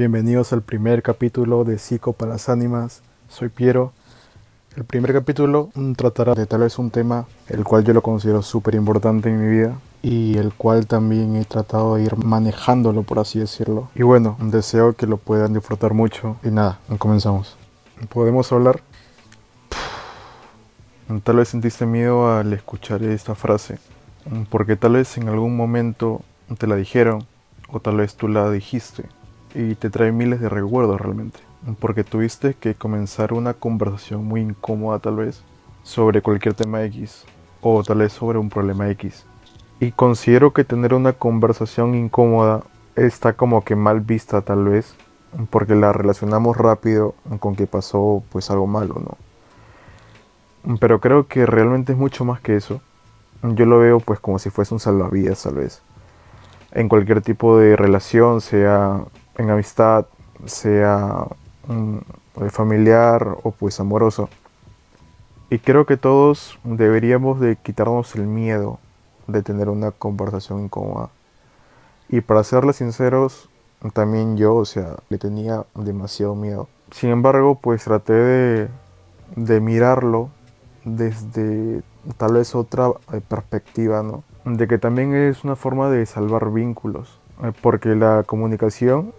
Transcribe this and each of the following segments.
Bienvenidos al primer capítulo de Psico para las Ánimas. Soy Piero. El primer capítulo tratará de tal vez un tema el cual yo lo considero súper importante en mi vida y el cual también he tratado de ir manejándolo, por así decirlo. Y bueno, deseo que lo puedan disfrutar mucho. Y nada, comenzamos. ¿Podemos hablar? Tal vez sentiste miedo al escuchar esta frase, porque tal vez en algún momento te la dijeron o tal vez tú la dijiste y te trae miles de recuerdos realmente, porque tuviste que comenzar una conversación muy incómoda tal vez sobre cualquier tema X o tal vez sobre un problema X. Y considero que tener una conversación incómoda está como que mal vista tal vez, porque la relacionamos rápido con que pasó pues algo malo, ¿no? Pero creo que realmente es mucho más que eso. Yo lo veo pues como si fuese un salvavidas tal vez. En cualquier tipo de relación, sea en amistad, sea mm, familiar o pues amoroso. Y creo que todos deberíamos de quitarnos el miedo de tener una conversación incómoda. Y para serles sinceros, también yo, o sea, le tenía demasiado miedo. Sin embargo, pues traté de, de mirarlo desde tal vez otra eh, perspectiva, ¿no? De que también es una forma de salvar vínculos, eh, porque la comunicación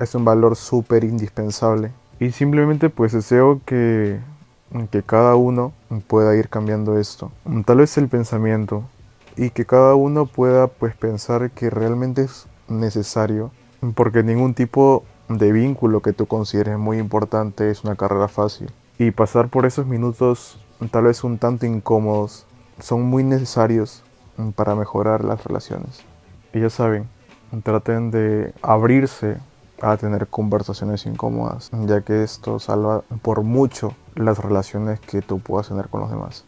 es un valor súper indispensable. Y simplemente pues deseo que, que cada uno pueda ir cambiando esto. Tal vez el pensamiento y que cada uno pueda pues pensar que realmente es necesario, porque ningún tipo de vínculo que tú consideres muy importante es una carrera fácil. Y pasar por esos minutos tal vez un tanto incómodos, son muy necesarios para mejorar las relaciones. Y ya saben, traten de abrirse a tener conversaciones incómodas, ya que esto salva por mucho las relaciones que tú puedas tener con los demás.